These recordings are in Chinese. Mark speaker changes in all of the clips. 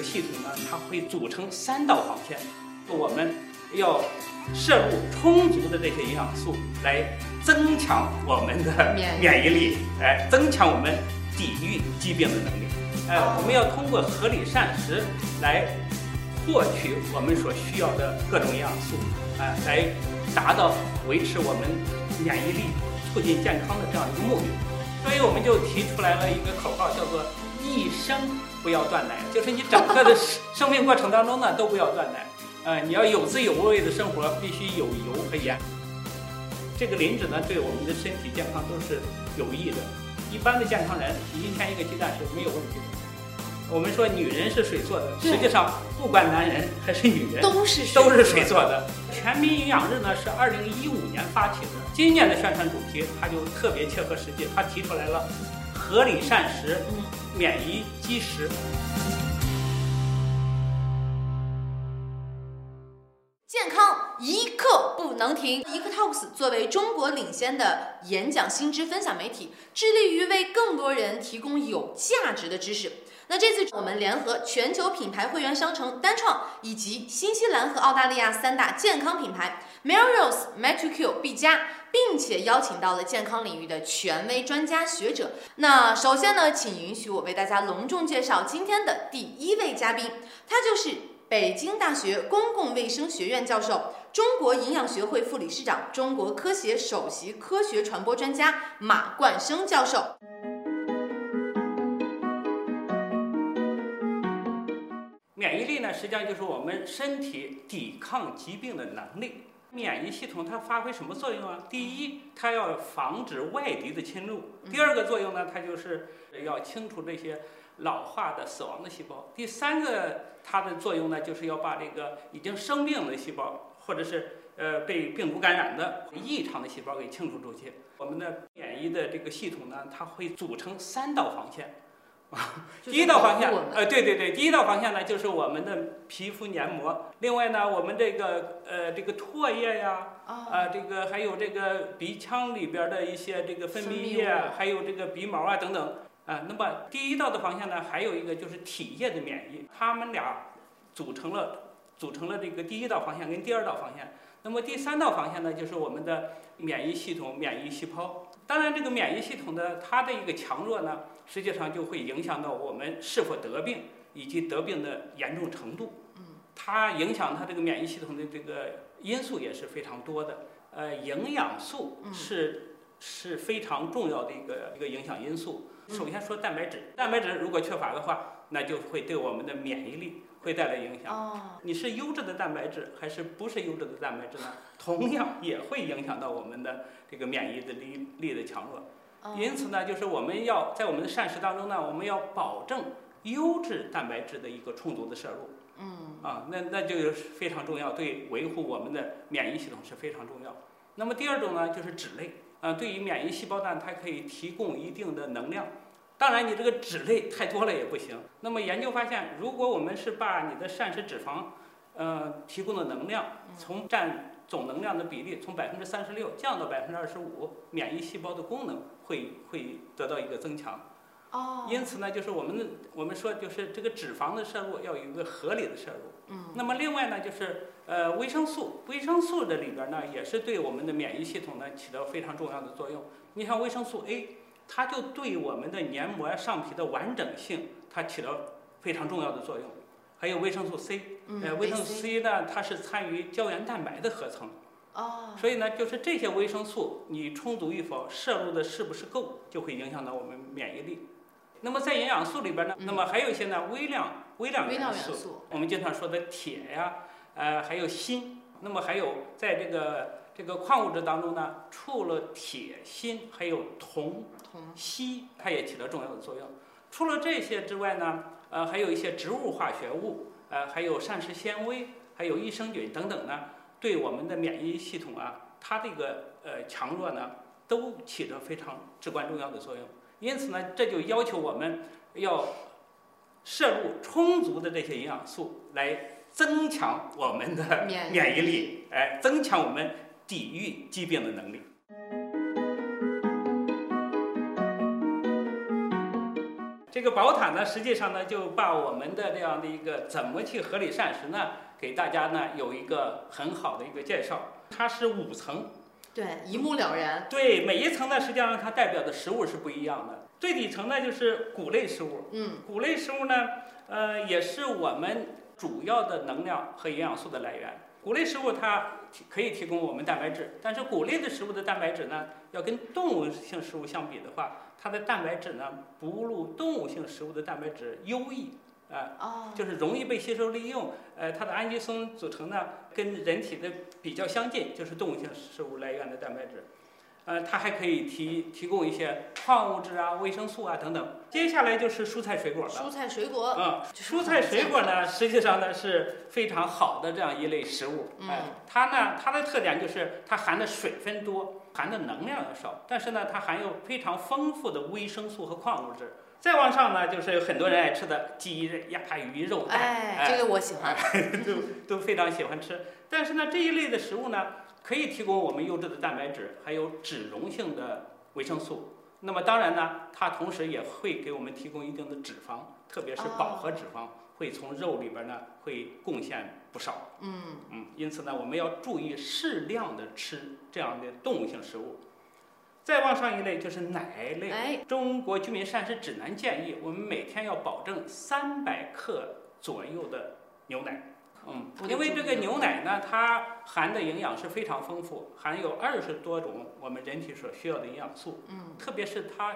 Speaker 1: 个系统呢，它会组成三道防线，我们要摄入充足的这些营养素，来增强我们的免疫力，哎，增强我们抵御疾病的能力。哎，我们要通过合理膳食来获取我们所需要的各种营养素，哎，来达到维持我们免疫力、促进健康的这样一个目的。所以我们就提出来了一个口号，叫做“一生不要断奶”，就是你整个的生命过程当中呢，都不要断奶。呃，你要有滋有味的生活，必须有油和盐。这个磷脂呢，对我们的身体健康都是有益的。一般的健康人，一天一个鸡蛋是没有问题的。我们说女人是水做的，实际上不管男人还是女人，
Speaker 2: 都是
Speaker 1: 都是水做的。全民营养日呢是二零一五年发起的，今年的宣传主题它就特别切合实际，它提出来了合理膳食，免疫积食。
Speaker 2: 健康一刻不能停。一刻 Talks 作为中国领先的演讲新知分享媒体，致力于为更多人提供有价值的知识。那这次我们联合全球品牌会员商城单创，以及新西兰和澳大利亚三大健康品牌 Melrose、m e t r Q、B 加，并且邀请到了健康领域的权威专家学者。那首先呢，请允许我为大家隆重介绍今天的第一位嘉宾，他就是。北京大学公共卫生学院教授、中国营养学会副理事长、中国科协首席科学传播专家马冠生教授。
Speaker 1: 呢，实际上就是我们身体抵抗疾病的能力。免疫系统它发挥什么作用啊？第一，它要防止外敌的侵入；第二个作用呢，它就是要清除这些。老化的死亡的细胞，第三个它的作用呢，就是要把这个已经生病的细胞，或者是呃被病毒感染的异常的细胞给清除出去。我们的免疫的这个系统呢，它会组成三道防线。第一道防线，呃，对对对，第一道防线呢，就是我们的皮肤黏膜。另外呢，我们这个呃这个唾液呀，啊，这个还有这个鼻腔里边的一些这个分泌液，还有这个鼻毛啊等等。啊，那么第一道的防线呢，还有一个就是体液的免疫，它们俩组成了组成了这个第一道防线跟第二道防线。那么第三道防线呢，就是我们的免疫系统免疫细胞。当然，这个免疫系统的它的一个强弱呢，实际上就会影响到我们是否得病以及得病的严重程度。嗯，它影响它这个免疫系统的这个因素也是非常多的。呃，营养素是是非常重要的一个一个影响因素。首先说蛋白质，蛋白质如果缺乏的话，那就会对我们的免疫力会带来影响。哦，你是优质的蛋白质还是不是优质的蛋白质呢？同样也会影响到我们的这个免疫的力力的强弱。因此呢，就是我们要在我们的膳食当中呢，我们要保证优质蛋白质的一个充足的摄入。嗯，啊，那那就是非常重要，对维护我们的免疫系统是非常重要。那么第二种呢，就是脂类。啊，对于免疫细胞呢，它可以提供一定的能量。当然，你这个脂类太多了也不行。那么研究发现，如果我们是把你的膳食脂肪，呃，提供的能量从占总能量的比例从百分之三十六降到百分之二十五，免疫细胞的功能会会得到一个增强。哦。因此呢，就是我们的我们说就是这个脂肪的摄入要有一个合理的摄入。嗯。那么另外呢，就是呃维生素，维生素这里边呢也是对我们的免疫系统呢起到非常重要的作用。你像维生素 A。它就对我们的黏膜上皮的完整性，它起到非常重要的作用。还有维生素 C，呃，维生素 C 呢，它是参与胶原蛋白的合成。哦。所以呢，就是这些维生素你充足与否，摄入的是不是够，就会影响到我们免疫力。那么在营养素里边呢，那么还有一些呢微量微量元素，我们经常说的铁呀，呃，还有锌。那么还有在这个这个矿物质当中呢，除了铁、锌，还有铜。硒它也起到重要的作用。除了这些之外呢，呃，还有一些植物化学物，呃，还有膳食纤维，还有益生菌等等呢，对我们的免疫系统啊，它这个呃强弱呢，都起着非常至关重要的作用。因此呢，这就要求我们要摄入充足的这些营养素，来增强我们的免疫力，哎，增强我们抵御疾病的能力。这这个宝塔呢，实际上呢，就把我们的这样的一个怎么去合理膳食呢，给大家呢有一个很好的一个介绍。它是五层，
Speaker 2: 对，一目了然。
Speaker 1: 对，每一层呢，实际上它代表的食物是不一样的。最底层呢就是谷类食物，
Speaker 2: 嗯，
Speaker 1: 谷类食物呢，呃，也是我们主要的能量和营养素的来源。谷类食物它提可以提供我们蛋白质，但是谷类的食物的蛋白质呢，要跟动物性食物相比的话，它的蛋白质呢不如动物性食物的蛋白质优异，啊、
Speaker 2: 哦，
Speaker 1: 就是容易被吸收利用。呃，它的氨基酸组成呢跟人体的比较相近，就是动物性食物来源的蛋白质。呃，它还可以提提供一些矿物质啊、维生素啊等等。接下来就是蔬菜水果了。
Speaker 2: 蔬菜水果，
Speaker 1: 嗯，蔬菜水果呢，实际上呢是非常好的这样一类食物。哎
Speaker 2: 嗯，
Speaker 1: 它呢，它的特点就是它含的水分多，含的能量要少，但是呢，它含有非常丰富的维生素和矿物质。再往上呢，就是有很多人爱吃的鸡、鸭、鱼、肉、蛋，
Speaker 2: 哎，这个我喜欢。
Speaker 1: 都都非常喜欢吃。但是呢，这一类的食物呢，可以提供我们优质的蛋白质，还有脂溶性的维生素。那么当然呢，它同时也会给我们提供一定的脂肪，特别是饱和脂肪，会从肉里边呢会贡献不少。
Speaker 2: 嗯，
Speaker 1: 嗯，因此呢，我们要注意适量的吃这样的动物性食物。再往上一类就是奶类。
Speaker 2: 哎，
Speaker 1: 中国居民膳食指南建议，我们每天要保证三百克左右的牛奶。嗯因为这个牛奶呢，它含的营养是非常丰富，含有二十多种我们人体所需要的营养素，
Speaker 2: 嗯，
Speaker 1: 特别是它，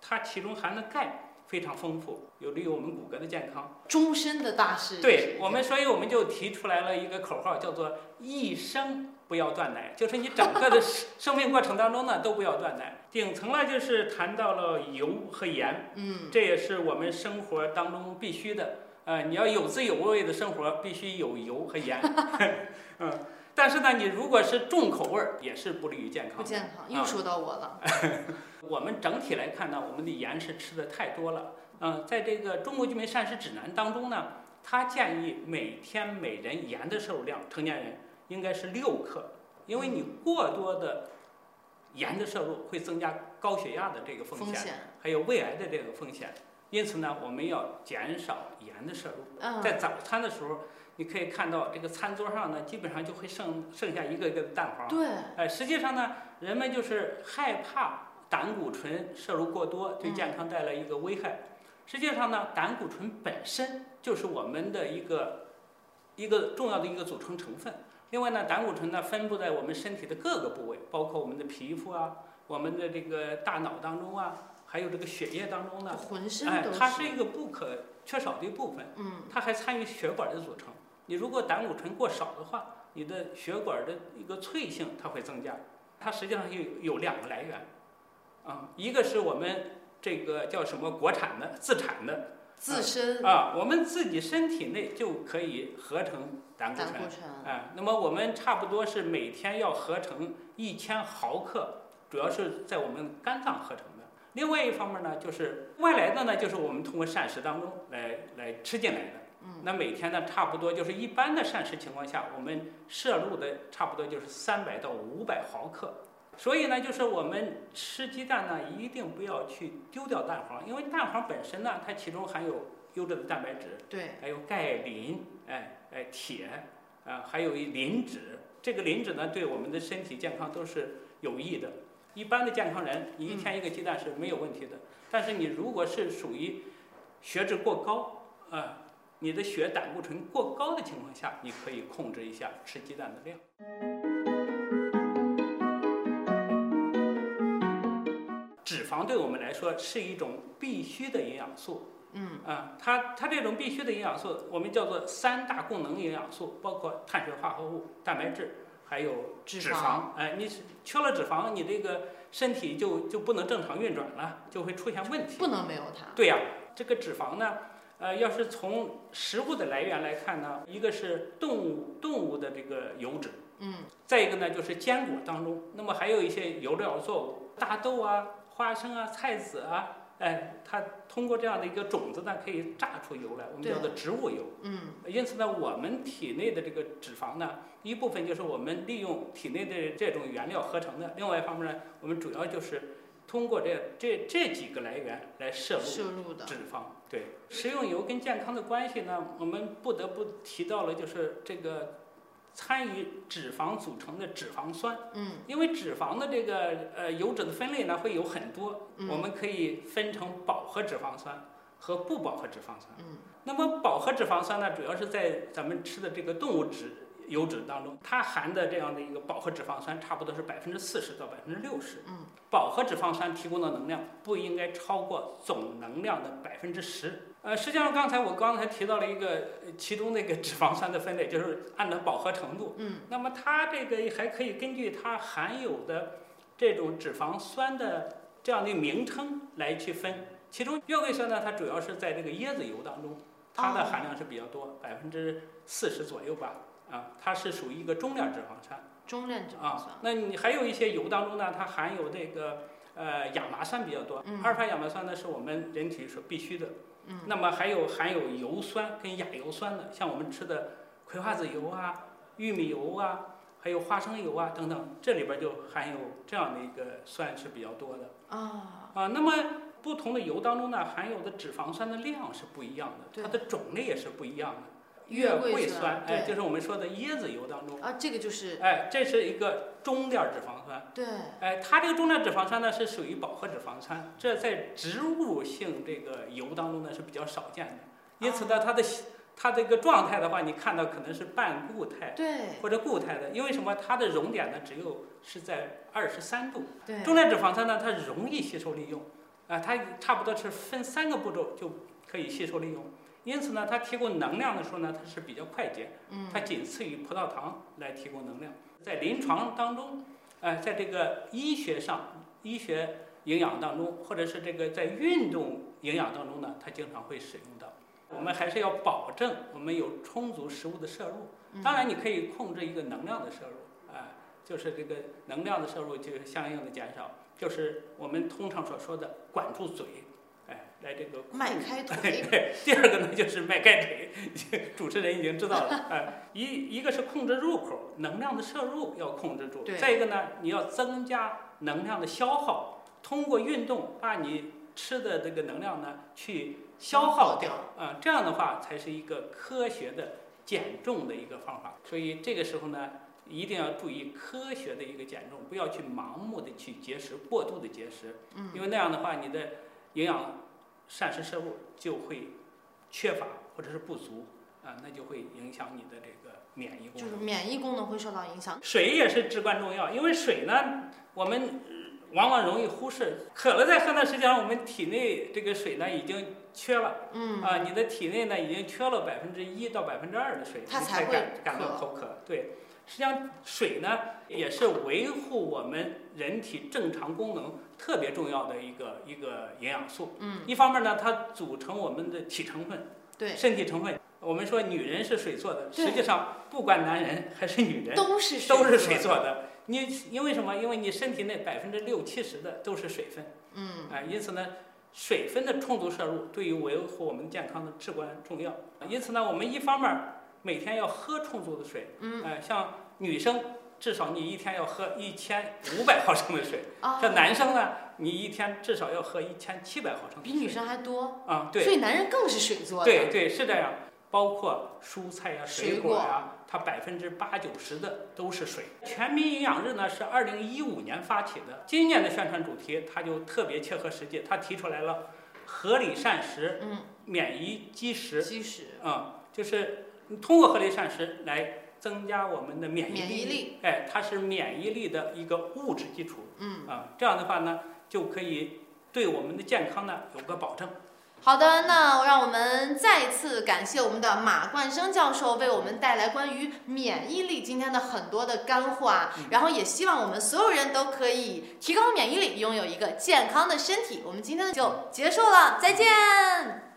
Speaker 1: 它其中含的钙非常丰富，有利于我们骨骼的健康。
Speaker 2: 终身的大事。
Speaker 1: 对我们，所以我们就提出来了一个口号，叫做“一生不要断奶”，就是你整个的生 生命过程当中呢，都不要断奶。顶层呢，就是谈到了油和盐，
Speaker 2: 嗯，
Speaker 1: 这也是我们生活当中必须的。呃，你要有滋有味的生活，必须有油和盐。嗯，但是呢，你如果是重口味儿，也是不利于健康。
Speaker 2: 不健康，
Speaker 1: 啊
Speaker 2: 又说到我了。
Speaker 1: 我们整体来看呢，我们的盐是吃的太多了。嗯，在这个《中国居民膳食指南》当中呢，他建议每天每人盐的摄入量，成年人应该是六克，因为你过多的盐的摄入会增加高血压的这个风险，
Speaker 2: 风险，
Speaker 1: 还有胃癌的这个风险。因此呢，我们要减少盐的摄入。
Speaker 2: 嗯，
Speaker 1: 在早餐的时候，你可以看到这个餐桌上呢，基本上就会剩剩下一个一个的蛋黄。
Speaker 2: 对，
Speaker 1: 哎，实际上呢，人们就是害怕胆固醇摄入过多对健康带来一个危害。实际上呢，胆固醇本身就是我们的一个一个重要的一个组成成分。另外呢，胆固醇呢分布在我们身体的各个部位，包括我们的皮肤啊，我们的这个大脑当中啊，还有这个血液当中呢。
Speaker 2: 浑身都，
Speaker 1: 哎它是一个不可缺少的一部分。
Speaker 2: 嗯，
Speaker 1: 它还参与血管的组成。你如果胆固醇过少的话，你的血管的一个脆性它会增加。它实际上有有两个来源，啊、一个是我们这个叫什么国产的自产的
Speaker 2: 自身
Speaker 1: 啊，我们自己身体内就可以合成胆固醇。
Speaker 2: 胆固醇，
Speaker 1: 哎，那么我们差不多是每天要合成一千毫克，主要是在我们肝脏合成的。另外一方面呢，就是外来的呢，就是我们通过膳食当中来来吃进来的。
Speaker 2: 嗯，
Speaker 1: 那每天呢，差不多就是一般的膳食情况下，我们摄入的差不多就是三百到五百毫克。所以呢，就是我们吃鸡蛋呢，一定不要去丢掉蛋黄，因为蛋黄本身呢，它其中含有优质的蛋白质，
Speaker 2: 对，
Speaker 1: 还有钙、磷，哎哎铁，啊，还有一磷脂。这个磷脂呢，对我们的身体健康都是有益的。一般的健康人，你一天一个鸡蛋是没有问题的。但是你如果是属于血脂过高，啊，你的血胆固醇过高的情况下，你可以控制一下吃鸡蛋的量。脂肪对我们来说是一种必需的营养素，
Speaker 2: 嗯，
Speaker 1: 啊，它它这种必需的营养素，我们叫做三大功能营养素，包括碳水化合物、蛋白质，还有
Speaker 2: 脂
Speaker 1: 脂肪。哎，你缺了脂肪，你这个身体就就不能正常运转了，就会出现问题。
Speaker 2: 不能没有它。
Speaker 1: 对呀、这个脂肪呢，呃，要是从食物的来源来看呢，一个是动物动物的这个油脂，
Speaker 2: 嗯，
Speaker 1: 再一个呢就是坚果当中，那么还有一些油料作物，大豆啊、花生啊、菜籽啊，哎，它通过这样的一个种子呢，可以榨出油来，我们叫做植物油。
Speaker 2: 嗯，
Speaker 1: 因此呢，我们体内的这个脂肪呢，一部分就是我们利用体内的这种原料合成的，另外一方面呢，我们主要就是通过这这这几个来源来摄入
Speaker 2: 摄入的
Speaker 1: 脂肪。对，食用油跟健康的关系呢，我们不得不提到了，就是这个参与脂肪组成的脂肪酸。
Speaker 2: 嗯
Speaker 1: 因为脂肪的这个呃油脂的分类呢会有很多，
Speaker 2: 嗯
Speaker 1: 我们可以分成饱和脂肪酸和不饱和脂肪酸。
Speaker 2: 嗯
Speaker 1: 那么饱和脂肪酸呢，主要是在咱们吃的这个动物脂油脂当中，它含的这样的一个饱和脂肪酸差不多是百分之四十到百分之六十。
Speaker 2: 嗯，
Speaker 1: 饱和脂肪酸提供的能量不应该超过总能量的百分之十。呃，实际上刚才我刚才提到了一个呃其中那个脂肪酸的分类，就是按照饱和程度。
Speaker 2: 嗯
Speaker 1: 那么它这个还可以根据它含有的这种脂肪酸的这样的名称来去分。其中月桂酸呢，它主要是在这个椰子油当中，它的
Speaker 2: 哦
Speaker 1: 含量是比较多，百分之四十左右吧。啊，它是属于一个中量脂肪酸
Speaker 2: 中量脂肪
Speaker 1: 啊
Speaker 2: 酸。。
Speaker 1: 那你还有一些油当中呢，它含有这个呃亚麻酸比较多。
Speaker 2: 嗯
Speaker 1: 阿尔法亚麻酸呢是我们人体所必须的。
Speaker 2: 嗯
Speaker 1: 那么还有含有油酸跟亚油酸的，像我们吃的葵花籽油啊、玉米油啊，还有花生油啊等等，这里边就含有这样的一个酸是比较多的
Speaker 2: 啊，
Speaker 1: 啊。那么不同的油当中呢，含有的脂肪酸的量是不一样的，它的种类也是不一样的。
Speaker 2: 月桂
Speaker 1: 桂
Speaker 2: 酸
Speaker 1: 哎，
Speaker 2: 对
Speaker 1: 就是我们说的椰子油当中，
Speaker 2: 啊，这个就是
Speaker 1: 哎，这是一个中链脂肪酸。
Speaker 2: 对，
Speaker 1: 哎，它这个中链脂肪酸呢是属于饱和脂肪酸，这在植物性这个油当中呢是比较少见的。因此呢，它的它这个状态的话，你看到可能是半固态
Speaker 2: 对
Speaker 1: 或者固态的，因为什么？它的熔点呢只有是在二十三度。
Speaker 2: 对，
Speaker 1: 中链脂肪酸呢，它容易吸收利用，啊，它差不多是分三个步骤就可以吸收利用。因此呢，它提供能量的时候呢，它是比较快捷。
Speaker 2: 嗯
Speaker 1: 它仅次于葡萄糖来提供能量。在临床当中，呃，在这个医学上，医学营养当中，或者是这个在运动营养当中呢，它经常会使用到。我们还是要保证我们有充足食物的摄入。
Speaker 2: 嗯
Speaker 1: 当然，你可以控制一个能量的摄入，啊、就是这个能量的摄入就是相应的减少，就是我们通常所说的管住嘴，哎，来这个
Speaker 2: 迈开腿，
Speaker 1: 对，第二个呢就是迈开腿，主持人已经知道了。呃，一一个是控制入口，能量的摄入要控制住；
Speaker 2: 对
Speaker 1: 再一个呢，你要增加能量的消耗，通过运动把你吃的这个能量呢去消耗掉。啊、这样的话才是一个科学的减重的一个方法。所以这个时候呢，一定要注意科学的一个减重，不要去盲目的去节食，过度的节食。
Speaker 2: 嗯
Speaker 1: 因为那样的话，你的营养膳食摄入就会缺乏或者是不足啊，那就会影响你的这个免疫功能
Speaker 2: 就是。免疫功能会受到影响。
Speaker 1: 水也是至关重要，因为水呢，我们呃往往容易忽视。渴了再喝呢，实际上我们体内这个水呢已经缺了
Speaker 2: 嗯，
Speaker 1: 啊，你的体内呢已经缺了百分之一到百分之二的水，你才
Speaker 2: 它才会
Speaker 1: 感感到口渴。对，实际上水呢也是维护我们人体正常功能特别重要的一个一个营养素。
Speaker 2: 嗯，
Speaker 1: 一方面呢，它组成我们的体成分，
Speaker 2: 对，
Speaker 1: 身体成分。我们说女人是水做的，实际上不管男人还是女人，
Speaker 2: 都是
Speaker 1: 都是
Speaker 2: 水
Speaker 1: 水做的。你因为什么？因为你身体内百分之六七十的都是水分，
Speaker 2: 嗯，
Speaker 1: 啊，因此呢，水分的充足摄入对于维护我们健康的至关重要。因此呢，我们一方面儿每天要喝充足的水，
Speaker 2: 嗯，
Speaker 1: 呃，像女生至少你一天要喝一千五百毫升的水，
Speaker 2: 啊，
Speaker 1: 像男生呢，你一天至少要喝一千七百毫升。
Speaker 2: 比女生还多，
Speaker 1: 啊，对。
Speaker 2: 所以男人更是水做的。
Speaker 1: 对对是这样，包括蔬菜呀、
Speaker 2: 水
Speaker 1: 水果。呀、它百分之八九十的都是水。全民营养日呢是二零一五年发起的，今年的宣传主题它就特别切合实际，它提出来了合理膳食、
Speaker 2: 嗯，
Speaker 1: 免疫基石，
Speaker 2: 基石，
Speaker 1: 啊、就是通过合理膳食来增加我们的免疫力。
Speaker 2: 免疫力，
Speaker 1: 哎，它是免疫力的一个物质基础
Speaker 2: 嗯。
Speaker 1: 啊，这样的话呢，就可以对我们的健康呢有个保证。
Speaker 2: 好的，那让我们再次感谢我们的马冠生教授为我们带来关于免疫力今天的很多的干货啊，
Speaker 1: 嗯
Speaker 2: 然后也希望我们所有人都可以提高免疫力，拥有一个健康的身体。我们今天就结束了，再见。